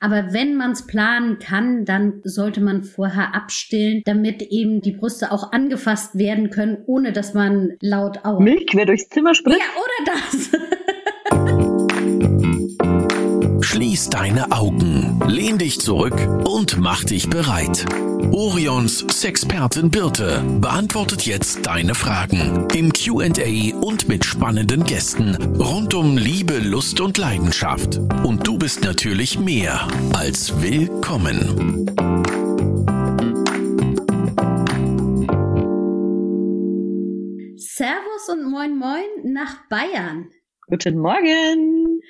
Aber wenn man es planen kann, dann sollte man vorher abstillen, damit eben die Brüste auch angefasst werden können, ohne dass man laut auch. Milch quer durchs Zimmer spritzt? Ja, oder das. Schließ deine Augen, lehn dich zurück und mach dich bereit. Orions Sexpertin Birte beantwortet jetzt deine Fragen im QA und mit spannenden Gästen rund um Liebe, Lust und Leidenschaft. Und du bist natürlich mehr als willkommen. Servus und moin moin nach Bayern. Guten Morgen.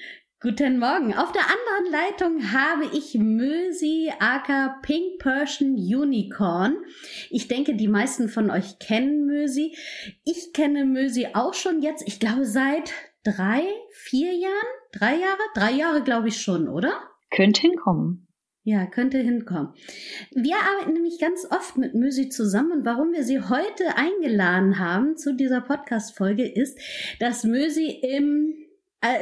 Guten Morgen. Auf der anderen Leitung habe ich Mösi aka Pink Persian Unicorn. Ich denke, die meisten von euch kennen Mösi. Ich kenne Mösi auch schon jetzt, ich glaube, seit drei, vier Jahren? Drei Jahre? Drei Jahre, glaube ich schon, oder? Könnte hinkommen. Ja, könnte hinkommen. Wir arbeiten nämlich ganz oft mit Mösi zusammen und warum wir sie heute eingeladen haben zu dieser Podcast-Folge ist, dass Mösi im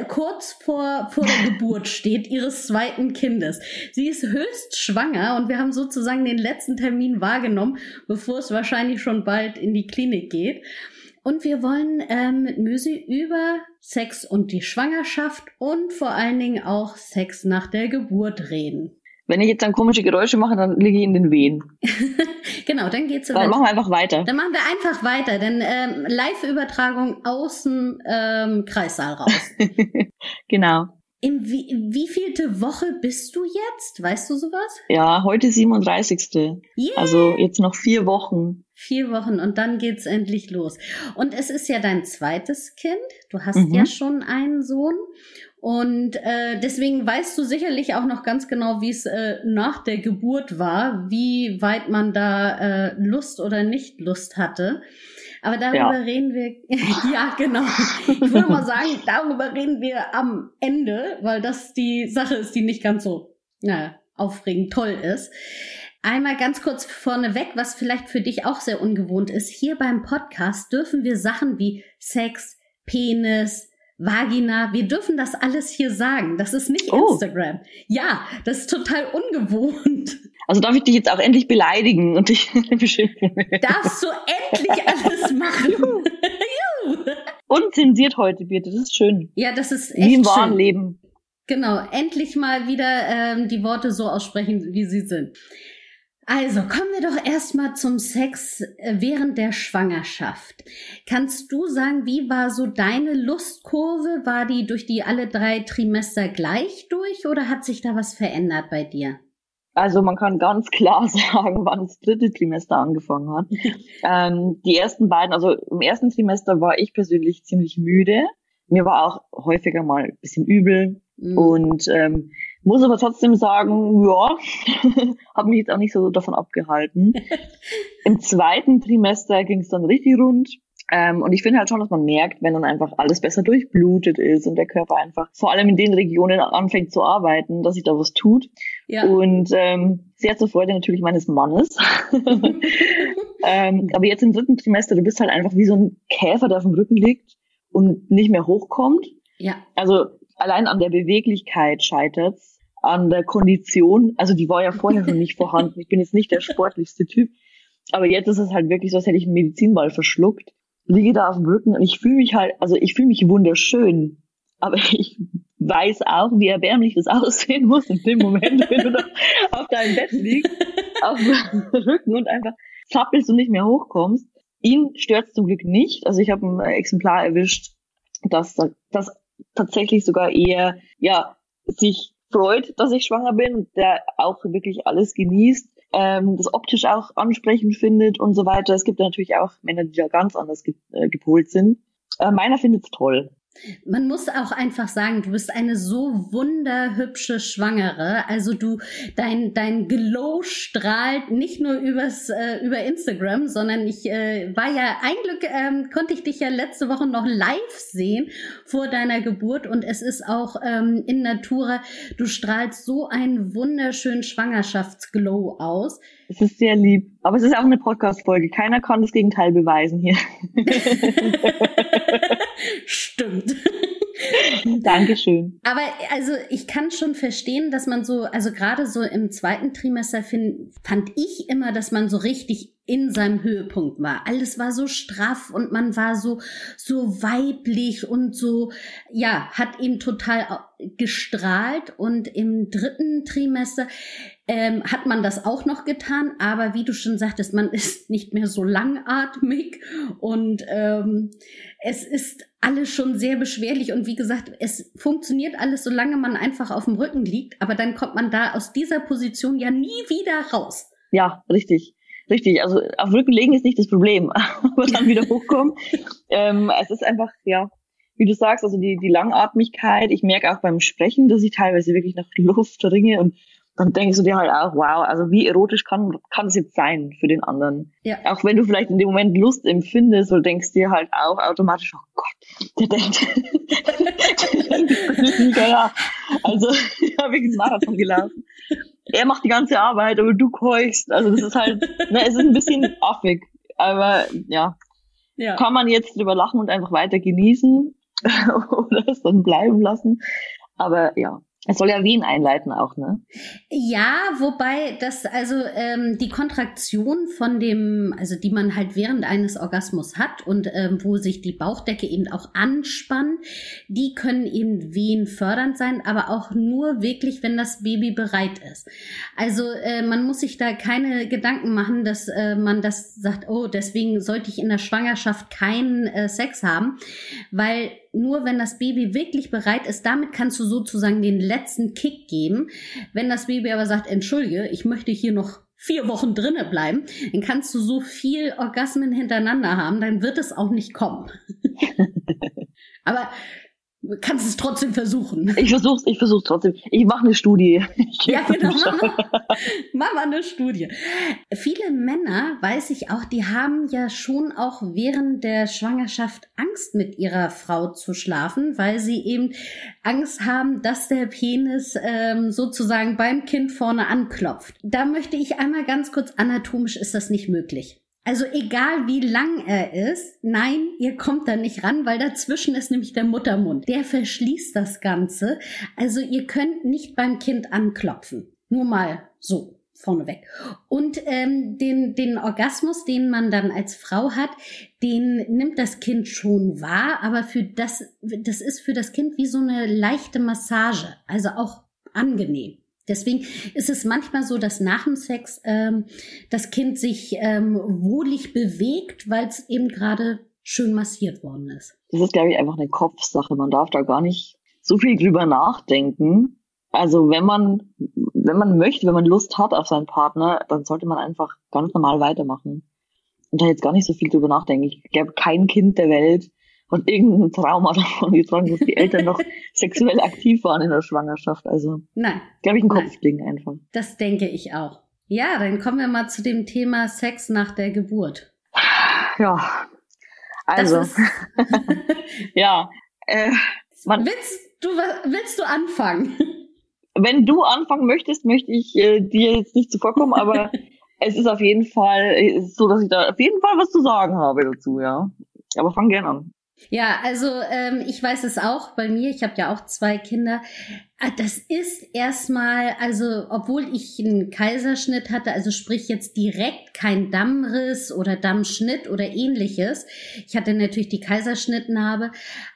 kurz vor, vor der Geburt steht ihres zweiten Kindes. Sie ist höchst schwanger und wir haben sozusagen den letzten Termin wahrgenommen, bevor es wahrscheinlich schon bald in die Klinik geht. Und wir wollen ähm, mit Mösi über Sex und die Schwangerschaft und vor allen Dingen auch Sex nach der Geburt reden. Wenn ich jetzt dann komische Geräusche mache, dann liege ich in den Wehen. genau, dann geht's so Dann machen wir einfach weiter. Dann machen wir einfach weiter, denn ähm, Live-Übertragung aus dem ähm, Kreissaal raus. genau. In wie, wie vielte Woche bist du jetzt? Weißt du sowas? Ja, heute 37. Yeah. Also jetzt noch vier Wochen. Vier Wochen und dann geht's endlich los. Und es ist ja dein zweites Kind. Du hast mhm. ja schon einen Sohn. Und äh, deswegen weißt du sicherlich auch noch ganz genau, wie es äh, nach der Geburt war, wie weit man da äh, Lust oder nicht Lust hatte. Aber darüber ja. reden wir, ja genau. Ich würde mal sagen, darüber reden wir am Ende, weil das die Sache ist, die nicht ganz so naja, aufregend toll ist. Einmal ganz kurz vorneweg, was vielleicht für dich auch sehr ungewohnt ist. Hier beim Podcast dürfen wir Sachen wie Sex, Penis, Vagina, wir dürfen das alles hier sagen. Das ist nicht oh. Instagram. Ja, das ist total ungewohnt. Also darf ich dich jetzt auch endlich beleidigen und dich beschimpfen? Darfst du endlich alles machen? Unzensiert heute, Birte, das ist schön. Ja, das ist echt Wie im wahren schön. Leben. Genau, endlich mal wieder ähm, die Worte so aussprechen, wie sie sind. Also kommen wir doch erstmal zum Sex äh, während der Schwangerschaft. Kannst du sagen, wie war so deine Lustkurve? War die durch die alle drei Trimester gleich durch oder hat sich da was verändert bei dir? Also man kann ganz klar sagen, wann das dritte Trimester angefangen hat. ähm, die ersten beiden, also im ersten Trimester war ich persönlich ziemlich müde. Mir war auch häufiger mal ein bisschen übel. Mhm. Und ähm, muss aber trotzdem sagen, ja, habe mich jetzt auch nicht so davon abgehalten. Im zweiten Trimester ging es dann richtig rund. Ähm, und ich finde halt schon, dass man merkt, wenn dann einfach alles besser durchblutet ist und der Körper einfach vor allem in den Regionen anfängt zu arbeiten, dass sich da was tut. Ja. Und ähm, sehr zur Freude natürlich meines Mannes. ähm, aber jetzt im dritten Trimester, du bist halt einfach wie so ein Käfer, der auf dem Rücken liegt und nicht mehr hochkommt. Ja. Also allein an der Beweglichkeit scheitert's, an der Kondition. Also die war ja vorher schon nicht vorhanden. Ich bin jetzt nicht der sportlichste Typ. Aber jetzt ist es halt wirklich so, als hätte ich einen Medizinball verschluckt. Liege da auf dem Rücken und ich fühle mich halt, also ich fühle mich wunderschön. Aber ich weiß auch, wie erbärmlich das aussehen muss in dem Moment, wenn du da auf deinem Bett liegst, auf dem Rücken und einfach zappelst und nicht mehr hochkommst. Ihn stört zum Glück nicht. Also ich habe ein Exemplar erwischt, das, das tatsächlich sogar eher, ja, sich freut, dass ich schwanger bin, der auch wirklich alles genießt, ähm, das optisch auch ansprechend findet und so weiter. Es gibt natürlich auch Männer, die da ganz anders ge äh, gepolt sind. Äh, meiner findet es toll. Man muss auch einfach sagen, du bist eine so wunderhübsche Schwangere. Also du, dein, dein Glow strahlt nicht nur übers, äh, über Instagram, sondern ich äh, war ja, ein Glück ähm, konnte ich dich ja letzte Woche noch live sehen vor deiner Geburt und es ist auch ähm, in Natura, du strahlst so einen wunderschönen Schwangerschaftsglow aus. Es ist sehr lieb. Aber es ist auch eine Podcast-Folge. Keiner kann das Gegenteil beweisen hier. Stimmt. Dankeschön. Aber also ich kann schon verstehen, dass man so, also gerade so im zweiten Trimester find, fand ich immer, dass man so richtig in seinem Höhepunkt war. Alles war so straff und man war so, so weiblich und so, ja, hat ihn total gestrahlt. Und im dritten Trimester ähm, hat man das auch noch getan, aber wie du schon sagtest, man ist nicht mehr so langatmig und ähm, es ist alles schon sehr beschwerlich und wie gesagt, es funktioniert alles, solange man einfach auf dem Rücken liegt, aber dann kommt man da aus dieser Position ja nie wieder raus. Ja, richtig. Richtig, also auf Rücken legen ist nicht das Problem, aber dann wieder hochkommen. ähm, es ist einfach, ja, wie du sagst, also die, die Langatmigkeit. Ich merke auch beim Sprechen, dass ich teilweise wirklich nach Luft ringe und dann denkst du dir halt auch, wow, also wie erotisch kann, kann es jetzt sein für den anderen? Ja. Auch wenn du vielleicht in dem Moment Lust empfindest, oder denkst dir halt auch automatisch, oh Gott, der denkt, ja, also ich habe wirklich einen Marathon gelaufen. Er macht die ganze Arbeit, aber du keuchst. Also das ist halt, ne, es ist ein bisschen affig. Aber ja, ja. kann man jetzt drüber lachen und einfach weiter genießen oder es dann bleiben lassen. Aber ja, es soll ja Wehen einleiten auch, ne? Ja, wobei das, also ähm, die Kontraktion von dem, also die man halt während eines Orgasmus hat und ähm, wo sich die Bauchdecke eben auch anspannt, die können eben Wehen fördernd sein, aber auch nur wirklich, wenn das Baby bereit ist. Also äh, man muss sich da keine Gedanken machen, dass äh, man das sagt, oh, deswegen sollte ich in der Schwangerschaft keinen äh, Sex haben, weil nur wenn das Baby wirklich bereit ist, damit kannst du sozusagen den letzten Kick geben. Wenn das Baby aber sagt, entschuldige, ich möchte hier noch vier Wochen drinne bleiben, dann kannst du so viel Orgasmen hintereinander haben, dann wird es auch nicht kommen. aber kannst es trotzdem versuchen. Ich versuch's, ich versuch's trotzdem. Ich mache eine Studie. ja, genau. Mach mal eine Studie. Viele Männer, weiß ich auch, die haben ja schon auch während der Schwangerschaft Angst mit ihrer Frau zu schlafen, weil sie eben Angst haben, dass der Penis ähm, sozusagen beim Kind vorne anklopft. Da möchte ich einmal ganz kurz anatomisch ist das nicht möglich. Also egal wie lang er ist, nein, ihr kommt da nicht ran, weil dazwischen ist nämlich der Muttermund. Der verschließt das Ganze. Also ihr könnt nicht beim Kind anklopfen. Nur mal so vorneweg. Und ähm, den, den Orgasmus, den man dann als Frau hat, den nimmt das Kind schon wahr, aber für das, das ist für das Kind wie so eine leichte Massage, also auch angenehm. Deswegen ist es manchmal so, dass nach dem Sex ähm, das Kind sich ähm, wohlig bewegt, weil es eben gerade schön massiert worden ist. Das ist, glaube ich, einfach eine Kopfsache. Man darf da gar nicht so viel drüber nachdenken. Also wenn man, wenn man möchte, wenn man Lust hat auf seinen Partner, dann sollte man einfach ganz normal weitermachen. Und da jetzt gar nicht so viel drüber nachdenken. Ich glaube, kein Kind der Welt und irgendein Trauma davon getragen, dass die Eltern noch sexuell aktiv waren in der Schwangerschaft. Also, nein. Glaube ich, ein Kopfding einfach. Das denke ich auch. Ja, dann kommen wir mal zu dem Thema Sex nach der Geburt. Ja. Also. ja. Äh, man, willst, du, willst du anfangen? Wenn du anfangen möchtest, möchte ich äh, dir jetzt nicht zuvorkommen, aber es ist auf jeden Fall so, dass ich da auf jeden Fall was zu sagen habe dazu, ja. Aber fang gerne an. Ja, also ähm, ich weiß es auch bei mir. Ich habe ja auch zwei Kinder. Ah, das ist erstmal, also obwohl ich einen Kaiserschnitt hatte, also sprich jetzt direkt kein Dammriss oder Dammschnitt oder ähnliches. Ich hatte natürlich die Kaiserschnittnarbe,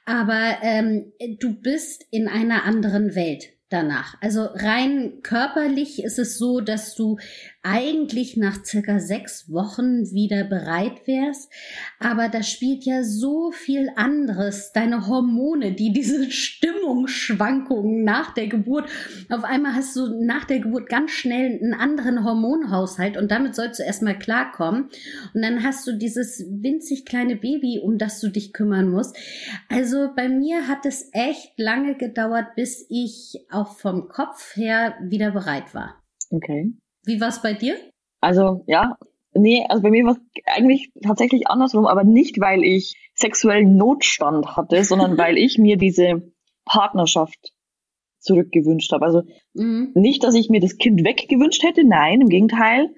aber ähm, du bist in einer anderen Welt danach. Also rein körperlich ist es so, dass du eigentlich nach circa sechs Wochen wieder bereit wärst. Aber da spielt ja so viel anderes. Deine Hormone, die diese Stimmungsschwankungen nach der Geburt. Auf einmal hast du nach der Geburt ganz schnell einen anderen Hormonhaushalt und damit sollst du erstmal klarkommen. Und dann hast du dieses winzig kleine Baby, um das du dich kümmern musst. Also bei mir hat es echt lange gedauert, bis ich auch vom Kopf her wieder bereit war. Okay. Wie war es bei dir? Also, ja, nee, also bei mir war es eigentlich tatsächlich andersrum, aber nicht, weil ich sexuellen Notstand hatte, sondern weil ich mir diese Partnerschaft zurückgewünscht habe. Also mhm. nicht, dass ich mir das Kind weggewünscht hätte, nein, im Gegenteil.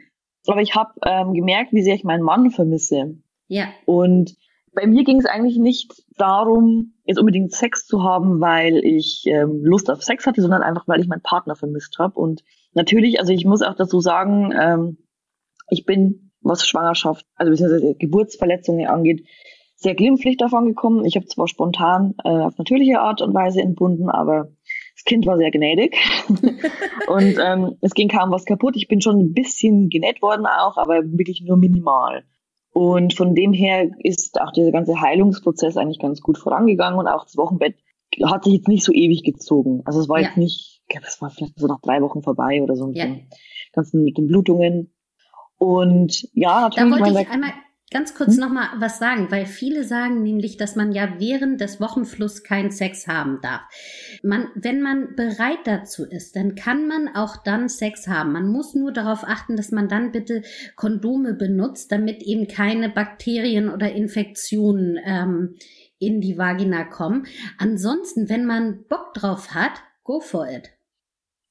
Aber ich habe ähm, gemerkt, wie sehr ich meinen Mann vermisse. Ja. Und bei mir ging es eigentlich nicht darum, jetzt unbedingt Sex zu haben, weil ich ähm, Lust auf Sex hatte, sondern einfach, weil ich meinen Partner vermisst habe. Und natürlich, also ich muss auch dazu sagen, ähm, ich bin, was Schwangerschaft, also beziehungsweise Geburtsverletzungen angeht, sehr glimpflich davon gekommen. Ich habe zwar spontan äh, auf natürliche Art und Weise entbunden, aber das Kind war sehr gnädig und ähm, es ging kaum was kaputt. Ich bin schon ein bisschen genäht worden auch, aber wirklich nur minimal. Und von dem her ist auch dieser ganze Heilungsprozess eigentlich ganz gut vorangegangen und auch das Wochenbett hat sich jetzt nicht so ewig gezogen. Also es war ja. jetzt nicht, ich glaube, es war vielleicht so nach drei Wochen vorbei oder so ja. ganzen mit den Blutungen. Und ja, natürlich. Da wollte ich einmal ganz kurz hm? nochmal was sagen, weil viele sagen nämlich, dass man ja während des Wochenflusses keinen Sex haben darf. Man, wenn man bereit dazu ist, dann kann man auch dann Sex haben. Man muss nur darauf achten, dass man dann bitte Kondome benutzt, damit eben keine Bakterien oder Infektionen ähm, in die Vagina kommen. Ansonsten, wenn man Bock drauf hat, go for it.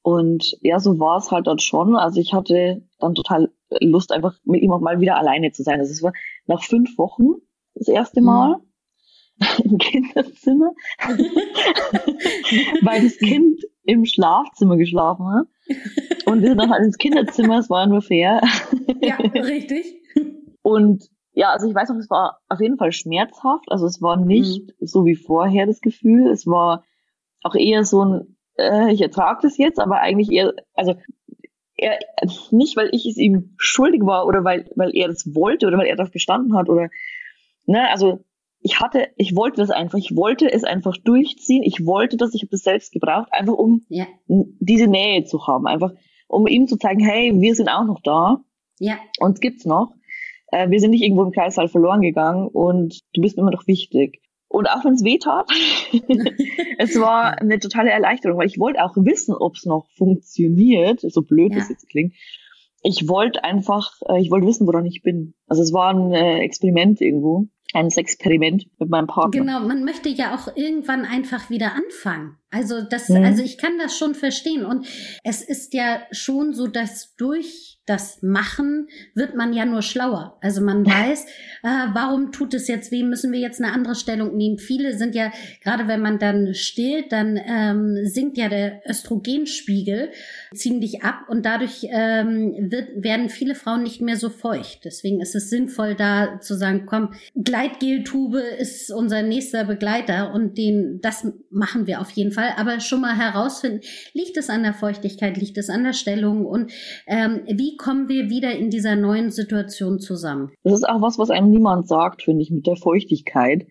Und ja, so war es halt dort schon. Also ich hatte dann total Lust, einfach mit ihm auch mal wieder alleine zu sein. Also es war nach fünf Wochen das erste mhm. Mal mhm. im Kinderzimmer, weil das Kind im Schlafzimmer geschlafen hat. Und wir sind dann halt ins Kinderzimmer, es war nur fair. ja, richtig. Und ja, also ich weiß noch, es war auf jeden Fall schmerzhaft. Also es war nicht mhm. so wie vorher das Gefühl. Es war auch eher so ein, äh, ich ertrage das jetzt, aber eigentlich eher, also er, nicht weil ich es ihm schuldig war oder weil, weil er das wollte oder weil er darauf gestanden hat oder, ne, also ich hatte, ich wollte das einfach, ich wollte es einfach durchziehen, ich wollte das, ich habe das selbst gebraucht, einfach um ja. diese Nähe zu haben, einfach um ihm zu zeigen, hey, wir sind auch noch da, ja. uns gibt's noch, äh, wir sind nicht irgendwo im Kreißsaal verloren gegangen und du bist immer noch wichtig. Und auch wenn es weh tat, es war eine totale Erleichterung, weil ich wollte auch wissen, ob es noch funktioniert, so blöd ja. das jetzt klingt. Ich wollte einfach, äh, ich wollte wissen, woran ich bin. Also es war ein äh, Experiment irgendwo, ein Experiment mit meinem Partner. Genau, man möchte ja auch irgendwann einfach wieder anfangen. Also das, mhm. also ich kann das schon verstehen. Und es ist ja schon so, dass durch das Machen wird man ja nur schlauer. Also man weiß, äh, warum tut es jetzt weh, müssen wir jetzt eine andere Stellung nehmen. Viele sind ja, gerade wenn man dann stillt, dann ähm, sinkt ja der Östrogenspiegel ziemlich ab und dadurch ähm, wird, werden viele Frauen nicht mehr so feucht. Deswegen ist es sinnvoll, da zu sagen, komm, Gleitgeltube ist unser nächster Begleiter und den, das machen wir auf jeden Fall. Aber schon mal herausfinden, liegt es an der Feuchtigkeit, liegt es an der Stellung und ähm, wie kommen wir wieder in dieser neuen Situation zusammen? Das ist auch was, was einem niemand sagt, finde ich, mit der Feuchtigkeit.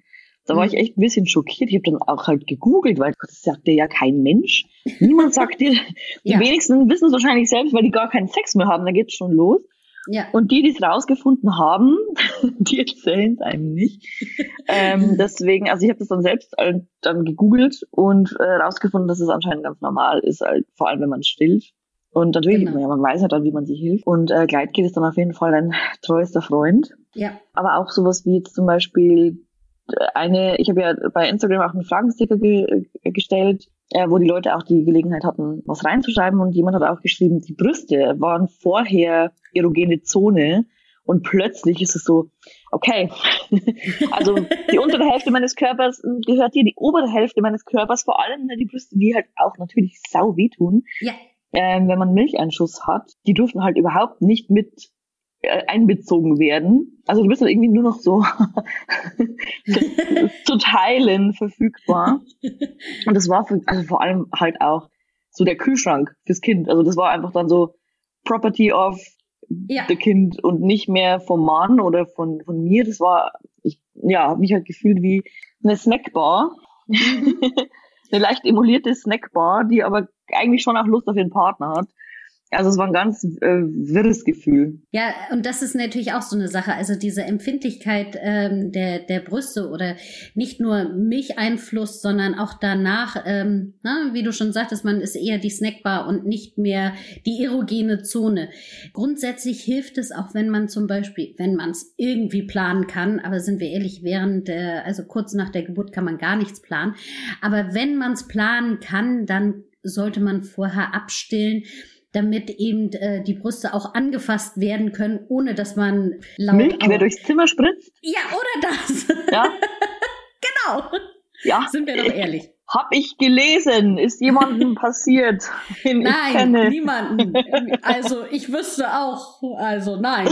Da war ich mhm. echt ein bisschen schockiert. Ich habe dann auch halt gegoogelt, weil das sagt dir ja kein Mensch. Niemand sagt dir. Die ja. wenigsten wissen es wahrscheinlich selbst, weil die gar keinen Sex mehr haben. Da geht's schon los. Ja. Und die, die es rausgefunden haben, die erzählen es einem nicht. ähm, deswegen, also ich habe das dann selbst dann gegoogelt und äh, rausgefunden, dass es anscheinend ganz normal ist, halt, vor allem wenn man stillt. Und natürlich, genau. ja, man weiß ja dann, wie man sich hilft. Und äh, Gleitgel ist dann auf jeden Fall ein treuester Freund. Ja. Aber auch sowas wie jetzt zum Beispiel äh, eine, ich habe ja bei Instagram auch einen Fragensticker ge äh, gestellt, äh, wo die Leute auch die Gelegenheit hatten, was reinzuschreiben. Und jemand hat auch geschrieben, die Brüste waren vorher erogene Zone. Und plötzlich ist es so, okay, also die untere Hälfte meines Körpers gehört dir, die obere Hälfte meines Körpers, vor allem die Brüste, die halt auch natürlich sau wehtun. Ja ähm, wenn man Milcheinschuss hat, die dürfen halt überhaupt nicht mit einbezogen werden. Also du bist dann irgendwie nur noch so zu teilen verfügbar. Und das war für, also vor allem halt auch so der Kühlschrank fürs Kind. Also das war einfach dann so Property of ja. the Kind und nicht mehr vom Mann oder von, von mir. Das war, ich, ja, habe mich halt gefühlt wie eine Snackbar. Mhm. eine leicht emulierte Snackbar, die aber eigentlich schon auch Lust auf ihren Partner hat. Also es war ein ganz äh, wirres Gefühl. Ja, und das ist natürlich auch so eine Sache. Also diese Empfindlichkeit ähm, der, der Brüste oder nicht nur Milcheinfluss, sondern auch danach, ähm, na, wie du schon sagtest, man ist eher die Snackbar und nicht mehr die erogene Zone. Grundsätzlich hilft es auch, wenn man zum Beispiel, wenn man es irgendwie planen kann, aber sind wir ehrlich, während, äh, also kurz nach der Geburt kann man gar nichts planen. Aber wenn man es planen kann, dann sollte man vorher abstillen damit eben äh, die Brüste auch angefasst werden können, ohne dass man laut Milch quer durchs Zimmer spritzt? Ja, oder das. Ja. genau. Ja. Sind wir doch ehrlich. Hab ich gelesen. Ist jemandem passiert? Nein, niemanden. Also ich wüsste auch. Also nein.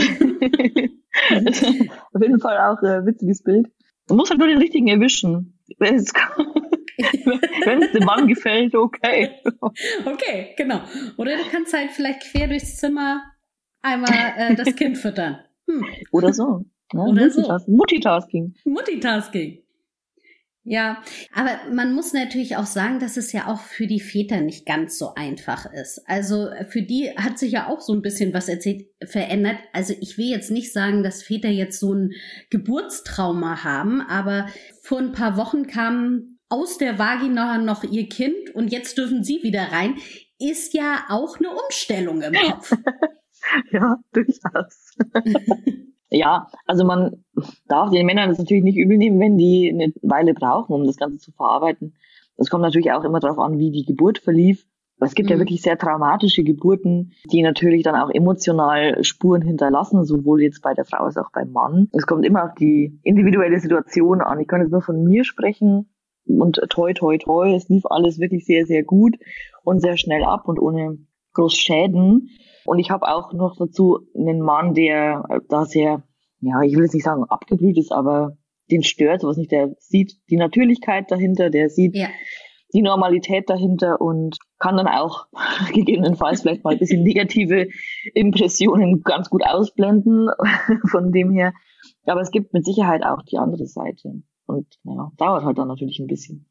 Auf jeden Fall auch ein äh, witziges Bild. Man muss halt nur den richtigen erwischen. Wenn es dem Mann gefällt, okay. Okay, genau. Oder du kannst halt vielleicht quer durchs Zimmer einmal äh, das Kind füttern. Hm. Oder so. Ja, Oder so. Multitasking. Multitasking. Multitasking. Ja, aber man muss natürlich auch sagen, dass es ja auch für die Väter nicht ganz so einfach ist. Also für die hat sich ja auch so ein bisschen was erzählt, verändert. Also ich will jetzt nicht sagen, dass Väter jetzt so ein Geburtstrauma haben, aber vor ein paar Wochen kam aus der Vagina noch ihr Kind und jetzt dürfen sie wieder rein. Ist ja auch eine Umstellung im Kopf. ja, durchaus. Ja, also man darf den Männern das natürlich nicht übel nehmen, wenn die eine Weile brauchen, um das Ganze zu verarbeiten. Es kommt natürlich auch immer darauf an, wie die Geburt verlief. Aber es gibt mhm. ja wirklich sehr traumatische Geburten, die natürlich dann auch emotional Spuren hinterlassen, sowohl jetzt bei der Frau als auch beim Mann. Es kommt immer auf die individuelle Situation an. Ich kann jetzt nur von mir sprechen und toi, toi, toi. Es lief alles wirklich sehr, sehr gut und sehr schnell ab und ohne groß Schäden. Und ich habe auch noch dazu einen Mann, der da sehr, ja, ich will jetzt nicht sagen abgeblüht ist, aber den stört sowas nicht. Der sieht die Natürlichkeit dahinter, der sieht ja. die Normalität dahinter und kann dann auch gegebenenfalls vielleicht mal ein bisschen negative Impressionen ganz gut ausblenden von dem her. Aber es gibt mit Sicherheit auch die andere Seite. Und ja, dauert halt dann natürlich ein bisschen.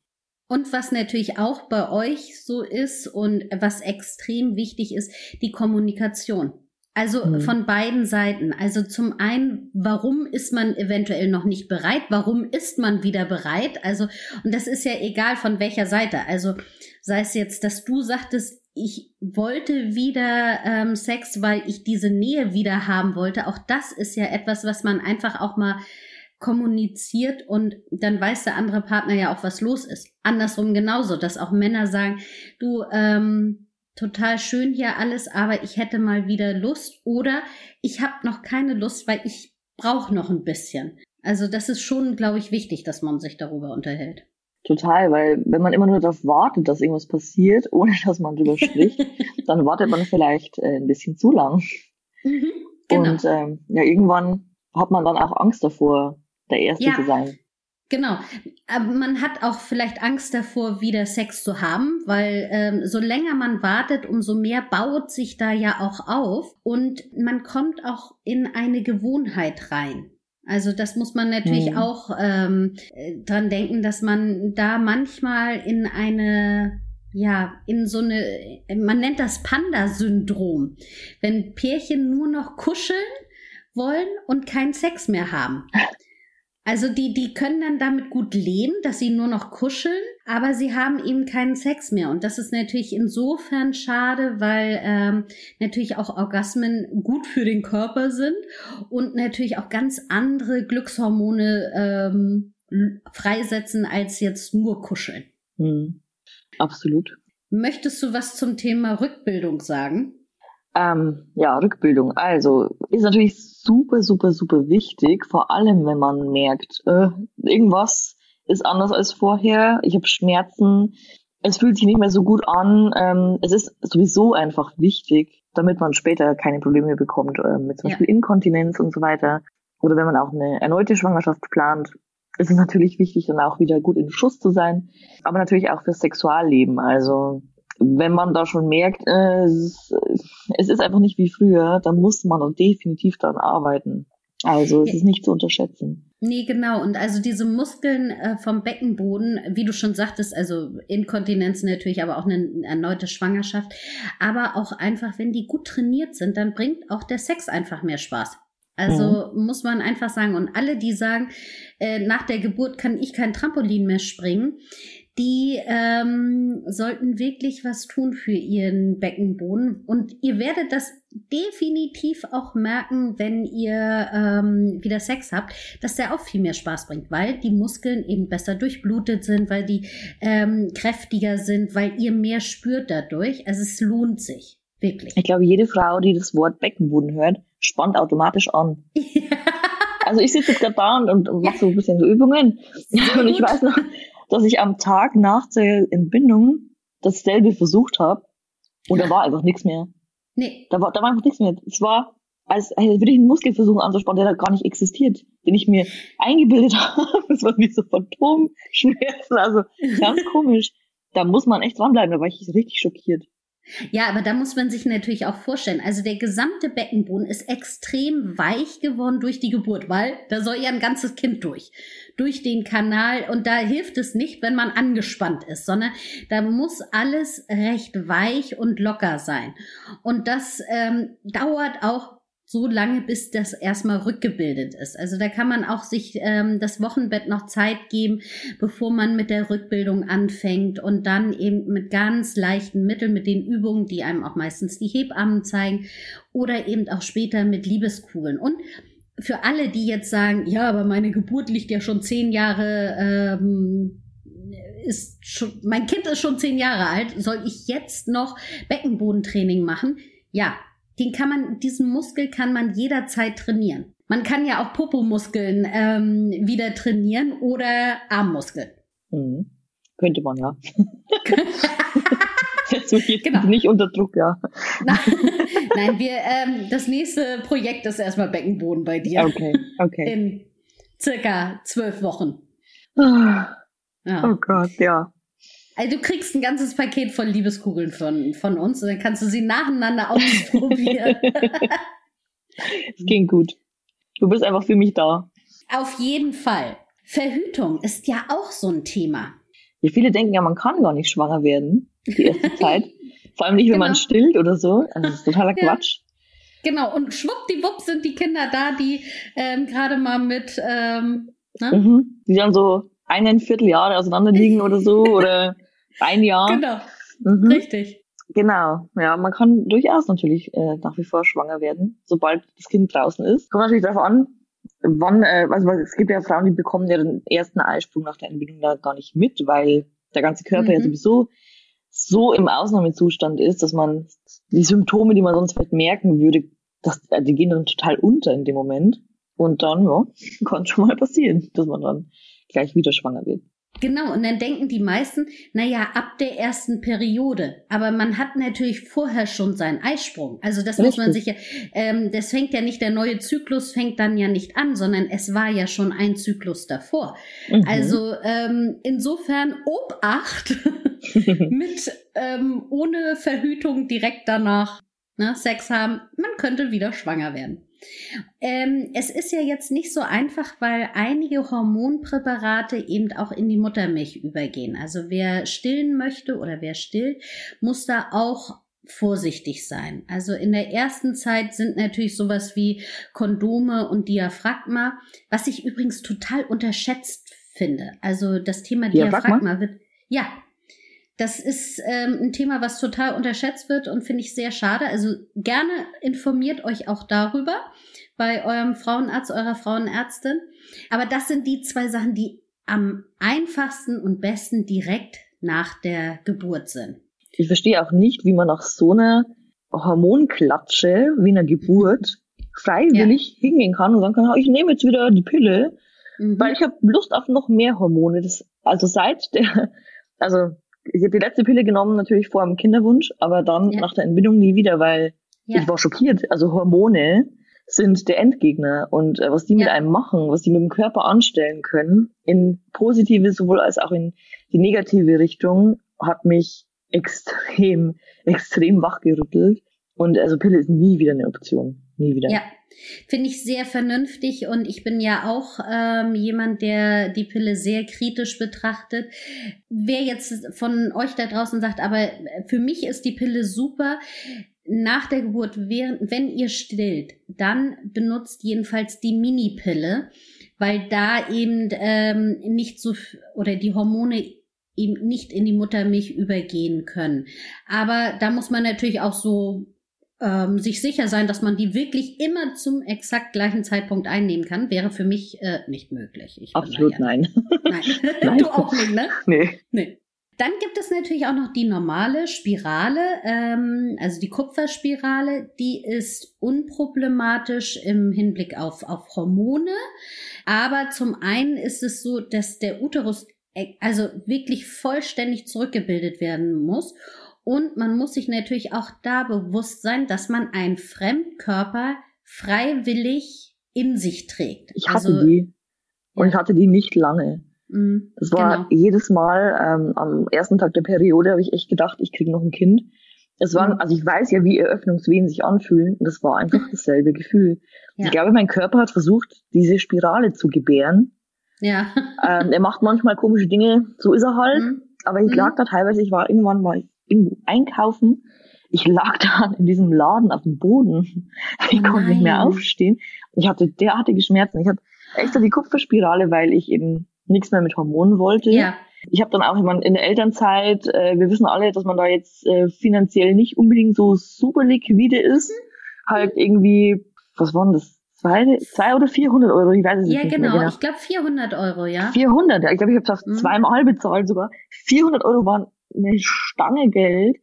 Und was natürlich auch bei euch so ist und was extrem wichtig ist, die Kommunikation. Also mhm. von beiden Seiten. Also zum einen, warum ist man eventuell noch nicht bereit? Warum ist man wieder bereit? Also, und das ist ja egal von welcher Seite. Also sei es jetzt, dass du sagtest, ich wollte wieder ähm, Sex, weil ich diese Nähe wieder haben wollte. Auch das ist ja etwas, was man einfach auch mal kommuniziert und dann weiß der andere Partner ja auch, was los ist. Andersrum genauso, dass auch Männer sagen, du, ähm, total schön hier alles, aber ich hätte mal wieder Lust oder ich habe noch keine Lust, weil ich brauche noch ein bisschen. Also das ist schon, glaube ich, wichtig, dass man sich darüber unterhält. Total, weil wenn man immer nur darauf wartet, dass irgendwas passiert, ohne dass man drüber spricht, dann wartet man vielleicht äh, ein bisschen zu lang. Mhm, genau. Und ähm, ja, irgendwann hat man dann auch Angst davor, der Erste ja. zu sein. Genau. Aber man hat auch vielleicht Angst davor, wieder Sex zu haben, weil ähm, so länger man wartet, umso mehr baut sich da ja auch auf und man kommt auch in eine Gewohnheit rein. Also das muss man natürlich hm. auch ähm, dran denken, dass man da manchmal in eine ja, in so eine, man nennt das Panda-Syndrom. Wenn Pärchen nur noch kuscheln wollen und keinen Sex mehr haben. Also die, die können dann damit gut leben, dass sie nur noch kuscheln, aber sie haben eben keinen Sex mehr. Und das ist natürlich insofern schade, weil ähm, natürlich auch Orgasmen gut für den Körper sind und natürlich auch ganz andere Glückshormone ähm, freisetzen als jetzt nur kuscheln. Mhm. Absolut. Möchtest du was zum Thema Rückbildung sagen? Ähm, ja, Rückbildung. Also ist natürlich super, super, super wichtig, vor allem wenn man merkt, äh, irgendwas ist anders als vorher, ich habe Schmerzen, es fühlt sich nicht mehr so gut an. Ähm, es ist sowieso einfach wichtig, damit man später keine Probleme bekommt, äh, mit zum Beispiel Inkontinenz und so weiter. Oder wenn man auch eine erneute Schwangerschaft plant, ist es natürlich wichtig, dann auch wieder gut in Schuss zu sein. Aber natürlich auch fürs Sexualleben. Also wenn man da schon merkt, äh, es, es ist einfach nicht wie früher, dann muss man definitiv daran arbeiten. Also es ist nicht zu unterschätzen. Nee, genau. Und also diese Muskeln äh, vom Beckenboden, wie du schon sagtest, also Inkontinenz natürlich, aber auch eine, erneute Schwangerschaft. Aber auch einfach, wenn die gut trainiert sind, dann bringt auch der Sex einfach mehr Spaß. Also mhm. muss man einfach sagen. Und alle, die sagen, äh, nach der Geburt kann ich kein Trampolin mehr springen, die ähm, sollten wirklich was tun für ihren Beckenboden. Und ihr werdet das definitiv auch merken, wenn ihr ähm, wieder Sex habt, dass der auch viel mehr Spaß bringt, weil die Muskeln eben besser durchblutet sind, weil die ähm, kräftiger sind, weil ihr mehr spürt dadurch. Also es lohnt sich. Wirklich. Ich glaube, jede Frau, die das Wort Beckenboden hört, spannt automatisch an. Also ich sitze jetzt gerade da und, und, und mache so ein bisschen so Übungen. und ich weiß noch, dass ich am Tag nach der Entbindung dasselbe versucht habe und da war einfach nichts mehr. Nee. Da war, da war einfach nichts mehr. Es war, als, als würde ich einen Muskel versuchen anzuspannen, der da gar nicht existiert, den ich mir eingebildet habe. Es war wie so Phantomschmerzen, also ganz komisch. Da muss man echt dranbleiben, da war ich richtig schockiert. Ja, aber da muss man sich natürlich auch vorstellen, also der gesamte Beckenboden ist extrem weich geworden durch die Geburt, weil da soll ja ein ganzes Kind durch, durch den Kanal. Und da hilft es nicht, wenn man angespannt ist, sondern da muss alles recht weich und locker sein. Und das ähm, dauert auch so lange, bis das erstmal rückgebildet ist. Also da kann man auch sich ähm, das Wochenbett noch Zeit geben, bevor man mit der Rückbildung anfängt und dann eben mit ganz leichten Mitteln, mit den Übungen, die einem auch meistens die Hebammen zeigen oder eben auch später mit Liebeskugeln. Und für alle, die jetzt sagen, ja, aber meine Geburt liegt ja schon zehn Jahre ähm, ist schon, mein Kind ist schon zehn Jahre alt, soll ich jetzt noch Beckenbodentraining machen? Ja, den kann man, diesen Muskel kann man jederzeit trainieren. Man kann ja auch Popomuskeln ähm, wieder trainieren oder Armmuskeln. Mhm. Könnte man ja. Jetzt jetzt genau. nicht unter Druck, ja. Nein, wir, ähm, das nächste Projekt ist erstmal Beckenboden bei dir. Okay, okay. In circa zwölf Wochen. Ah. Ja. Oh Gott, ja. Also du kriegst ein ganzes Paket von Liebeskugeln von, von uns und dann kannst du sie nacheinander ausprobieren. Es ging gut. Du bist einfach für mich da. Auf jeden Fall. Verhütung ist ja auch so ein Thema. Ja, viele denken ja, man kann gar nicht schwanger werden, die erste Zeit. Vor allem nicht, wenn genau. man stillt oder so. Also das ist totaler ja. Quatsch. Genau, und schwuppdiwupp sind die Kinder da, die ähm, gerade mal mit, ähm, ne? Mhm. Die dann so einen Vierteljahre auseinander liegen oder so oder ein Jahr. Genau. Mhm. Richtig. Genau, ja, man kann durchaus natürlich äh, nach wie vor schwanger werden, sobald das Kind draußen ist. Kommt natürlich darauf an, wann, äh, also es gibt ja Frauen, die bekommen ja den ersten Eisprung nach der Entbindung da gar nicht mit, weil der ganze Körper mhm. ja sowieso so im Ausnahmezustand ist, dass man die Symptome, die man sonst vielleicht merken würde, das, äh, die gehen dann total unter in dem Moment. Und dann, ja, kann schon mal passieren, dass man dann gleich wieder schwanger wird. Genau, und dann denken die meisten, naja, ab der ersten Periode. Aber man hat natürlich vorher schon seinen Eisprung. Also das Richtig. muss man sich ja, ähm, das fängt ja nicht, der neue Zyklus fängt dann ja nicht an, sondern es war ja schon ein Zyklus davor. Mhm. Also ähm, insofern Obacht mit ähm, ohne Verhütung direkt danach ne, Sex haben, man könnte wieder schwanger werden. Ähm, es ist ja jetzt nicht so einfach, weil einige Hormonpräparate eben auch in die Muttermilch übergehen. Also wer stillen möchte oder wer stillt, muss da auch vorsichtig sein. Also in der ersten Zeit sind natürlich sowas wie Kondome und Diaphragma, was ich übrigens total unterschätzt finde. Also das Thema Diaphragma, Diaphragma wird, ja, das ist ähm, ein Thema, was total unterschätzt wird und finde ich sehr schade. Also gerne informiert euch auch darüber bei eurem Frauenarzt, eurer Frauenärztin. Aber das sind die zwei Sachen, die am einfachsten und besten direkt nach der Geburt sind. Ich verstehe auch nicht, wie man nach so einer Hormonklatsche wie einer Geburt freiwillig ja. hingehen kann und sagen kann, ich nehme jetzt wieder die Pille, mhm. weil ich habe Lust auf noch mehr Hormone. Das, also seit der, also ich habe die letzte Pille genommen, natürlich vor dem Kinderwunsch, aber dann ja. nach der Entbindung nie wieder, weil ja. ich war schockiert. Also Hormone sind der Endgegner und äh, was die ja. mit einem machen, was die mit dem Körper anstellen können, in positive sowohl als auch in die negative Richtung, hat mich extrem, extrem wachgerüttelt. Und also Pille ist nie wieder eine Option. Nie wieder. Ja, Finde ich sehr vernünftig und ich bin ja auch ähm, jemand, der die Pille sehr kritisch betrachtet. Wer jetzt von euch da draußen sagt, aber für mich ist die Pille super, nach der Geburt, während, wenn ihr stillt, dann benutzt jedenfalls die Mini-Pille, weil da eben ähm, nicht so oder die Hormone eben nicht in die Muttermilch übergehen können. Aber da muss man natürlich auch so ähm, sich sicher sein, dass man die wirklich immer zum exakt gleichen Zeitpunkt einnehmen kann, wäre für mich äh, nicht möglich. Ich Absolut nein. Nein. nein. du auch nicht, ne? Nee. Nee. Dann gibt es natürlich auch noch die normale Spirale, ähm, also die Kupferspirale, die ist unproblematisch im Hinblick auf, auf Hormone. Aber zum einen ist es so, dass der Uterus äh, also wirklich vollständig zurückgebildet werden muss. Und man muss sich natürlich auch da bewusst sein, dass man einen Fremdkörper freiwillig in sich trägt. Ich hatte also, die. Und ich hatte die nicht lange. Mhm, das war genau. jedes Mal ähm, am ersten Tag der Periode habe ich echt gedacht, ich kriege noch ein Kind. Es waren, mhm. also ich weiß ja, wie Eröffnungswehen sich anfühlen. Und das war einfach dasselbe Gefühl. Ja. Ich glaube, mein Körper hat versucht, diese Spirale zu gebären. Ja. ähm, er macht manchmal komische Dinge, so ist er halt. Mhm. Aber ich mhm. lag da teilweise, ich war irgendwann mal irgendwo einkaufen. Ich lag da in diesem Laden auf dem Boden. Ich oh konnte nicht mehr aufstehen. Ich hatte derartige Schmerzen. Ich hatte extra die Kupferspirale, weil ich eben nichts mehr mit Hormonen wollte. Ja. Ich habe dann auch meine, in der Elternzeit, äh, wir wissen alle, dass man da jetzt äh, finanziell nicht unbedingt so super liquide ist. Mhm. Halt irgendwie, was waren das? Zwei, zwei oder 400 Euro, ich weiß es ja, nicht genau. mehr genau. Ich glaube 400 Euro, ja. 400, ja. Ich glaube, ich habe es mhm. zweimal bezahlt sogar. 400 Euro waren eine Stange Geld.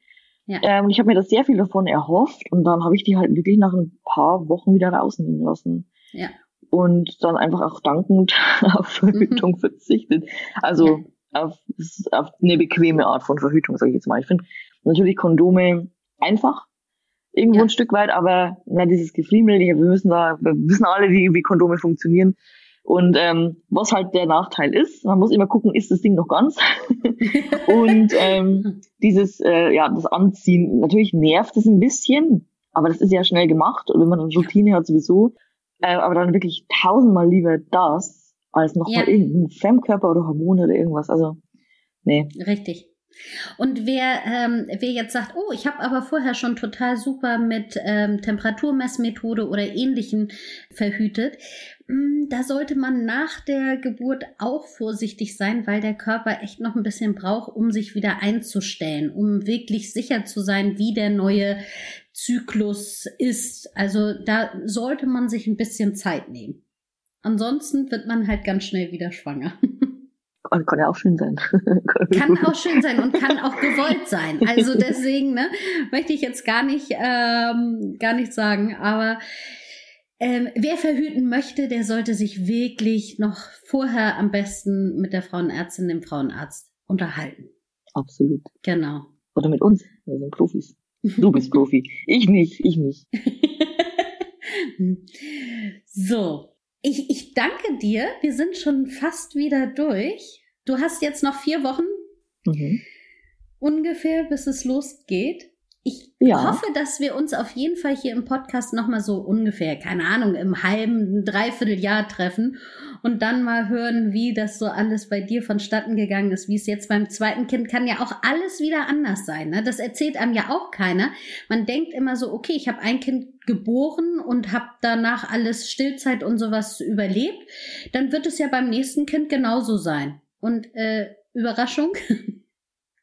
Ja. Ähm, und ich habe mir das sehr viel davon erhofft und dann habe ich die halt wirklich nach ein paar Wochen wieder rausnehmen lassen. Ja und dann einfach auch dankend auf Verhütung mhm. verzichtet. Also ja. auf, auf eine bequeme Art von Verhütung, sage ich jetzt mal. Ich finde natürlich Kondome einfach irgendwo ja. ein Stück weit, aber na, dieses Gefriemel, wir müssen da, wir wissen alle, wie, wie Kondome funktionieren. Und ähm, was halt der Nachteil ist, man muss immer gucken, ist das Ding noch ganz? und ähm, dieses, äh, ja, das Anziehen, natürlich nervt es ein bisschen, aber das ist ja schnell gemacht. Und wenn man eine Routine hat sowieso, äh, aber dann wirklich tausendmal lieber das, als nochmal ja. irgendein Fremdkörper oder Hormone oder irgendwas. Also, nee. Richtig. Und wer, ähm, wer jetzt sagt, oh, ich habe aber vorher schon total super mit ähm, Temperaturmessmethode oder ähnlichen verhütet, da sollte man nach der Geburt auch vorsichtig sein, weil der Körper echt noch ein bisschen braucht, um sich wieder einzustellen, um wirklich sicher zu sein, wie der neue Zyklus ist. Also da sollte man sich ein bisschen Zeit nehmen. Ansonsten wird man halt ganz schnell wieder schwanger. Und kann ja auch schön sein. kann auch schön sein und kann auch gewollt sein. Also deswegen ne, möchte ich jetzt gar nicht, ähm, gar nicht sagen. Aber ähm, wer verhüten möchte, der sollte sich wirklich noch vorher am besten mit der Frauenärztin, dem Frauenarzt unterhalten. Absolut. Genau. Oder mit uns. Wir sind Profis. Du bist Profi. Ich nicht, ich nicht. so. Ich, ich danke dir. Wir sind schon fast wieder durch. Du hast jetzt noch vier Wochen mhm. ungefähr, bis es losgeht. Ich ja. hoffe, dass wir uns auf jeden Fall hier im Podcast nochmal so ungefähr, keine Ahnung, im halben, dreiviertel Jahr treffen und dann mal hören, wie das so alles bei dir vonstatten gegangen ist, wie es jetzt beim zweiten Kind kann ja auch alles wieder anders sein. Ne? Das erzählt einem ja auch keiner. Man denkt immer so, okay, ich habe ein Kind geboren und habe danach alles Stillzeit und sowas überlebt. Dann wird es ja beim nächsten Kind genauso sein. Und äh, Überraschung,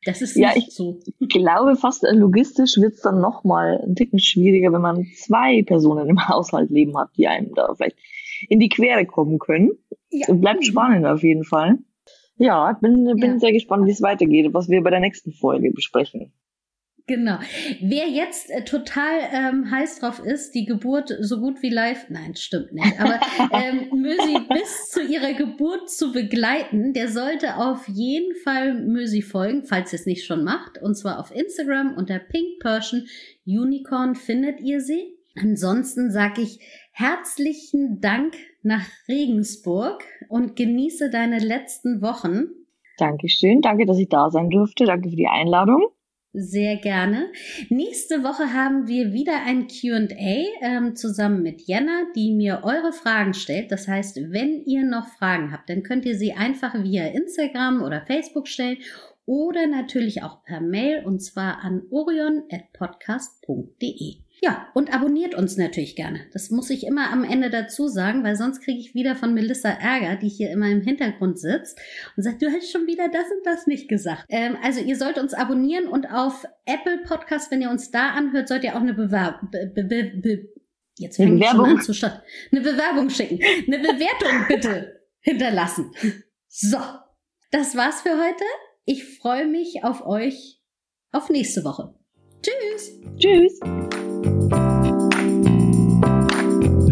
Das ist ja, ich so. glaube, fast logistisch wird es dann nochmal ein Ticken schwieriger, wenn man zwei Personen im Haushalt leben hat, die einem da vielleicht in die Quere kommen können. Ja. Bleibt spannend auf jeden Fall. Ja, bin, bin ja. sehr gespannt, wie es weitergeht, was wir bei der nächsten Folge besprechen. Genau. Wer jetzt äh, total ähm, heiß drauf ist, die Geburt so gut wie live, nein, stimmt nicht, aber ähm, Mösi bis zu ihrer Geburt zu begleiten, der sollte auf jeden Fall Mösi folgen, falls ihr es nicht schon macht, und zwar auf Instagram unter Pink Persian Unicorn findet ihr sie. Ansonsten sage ich herzlichen Dank nach Regensburg und genieße deine letzten Wochen. Dankeschön, danke, dass ich da sein durfte, danke für die Einladung. Sehr gerne. Nächste Woche haben wir wieder ein QA ähm, zusammen mit Jenna, die mir eure Fragen stellt. Das heißt, wenn ihr noch Fragen habt, dann könnt ihr sie einfach via Instagram oder Facebook stellen oder natürlich auch per Mail und zwar an orion.podcast.de. Ja, und abonniert uns natürlich gerne. Das muss ich immer am Ende dazu sagen, weil sonst kriege ich wieder von Melissa Ärger, die hier immer im Hintergrund sitzt und sagt, du hast schon wieder das und das nicht gesagt. Ähm, also ihr sollt uns abonnieren und auf Apple Podcast, wenn ihr uns da anhört, sollt ihr auch eine Bewerbung, be be be jetzt fängt ich schon an zu statt, eine Bewerbung schicken, eine Bewertung bitte hinterlassen. So, das war's für heute. Ich freue mich auf euch auf nächste Woche. Tschüss. Tschüss.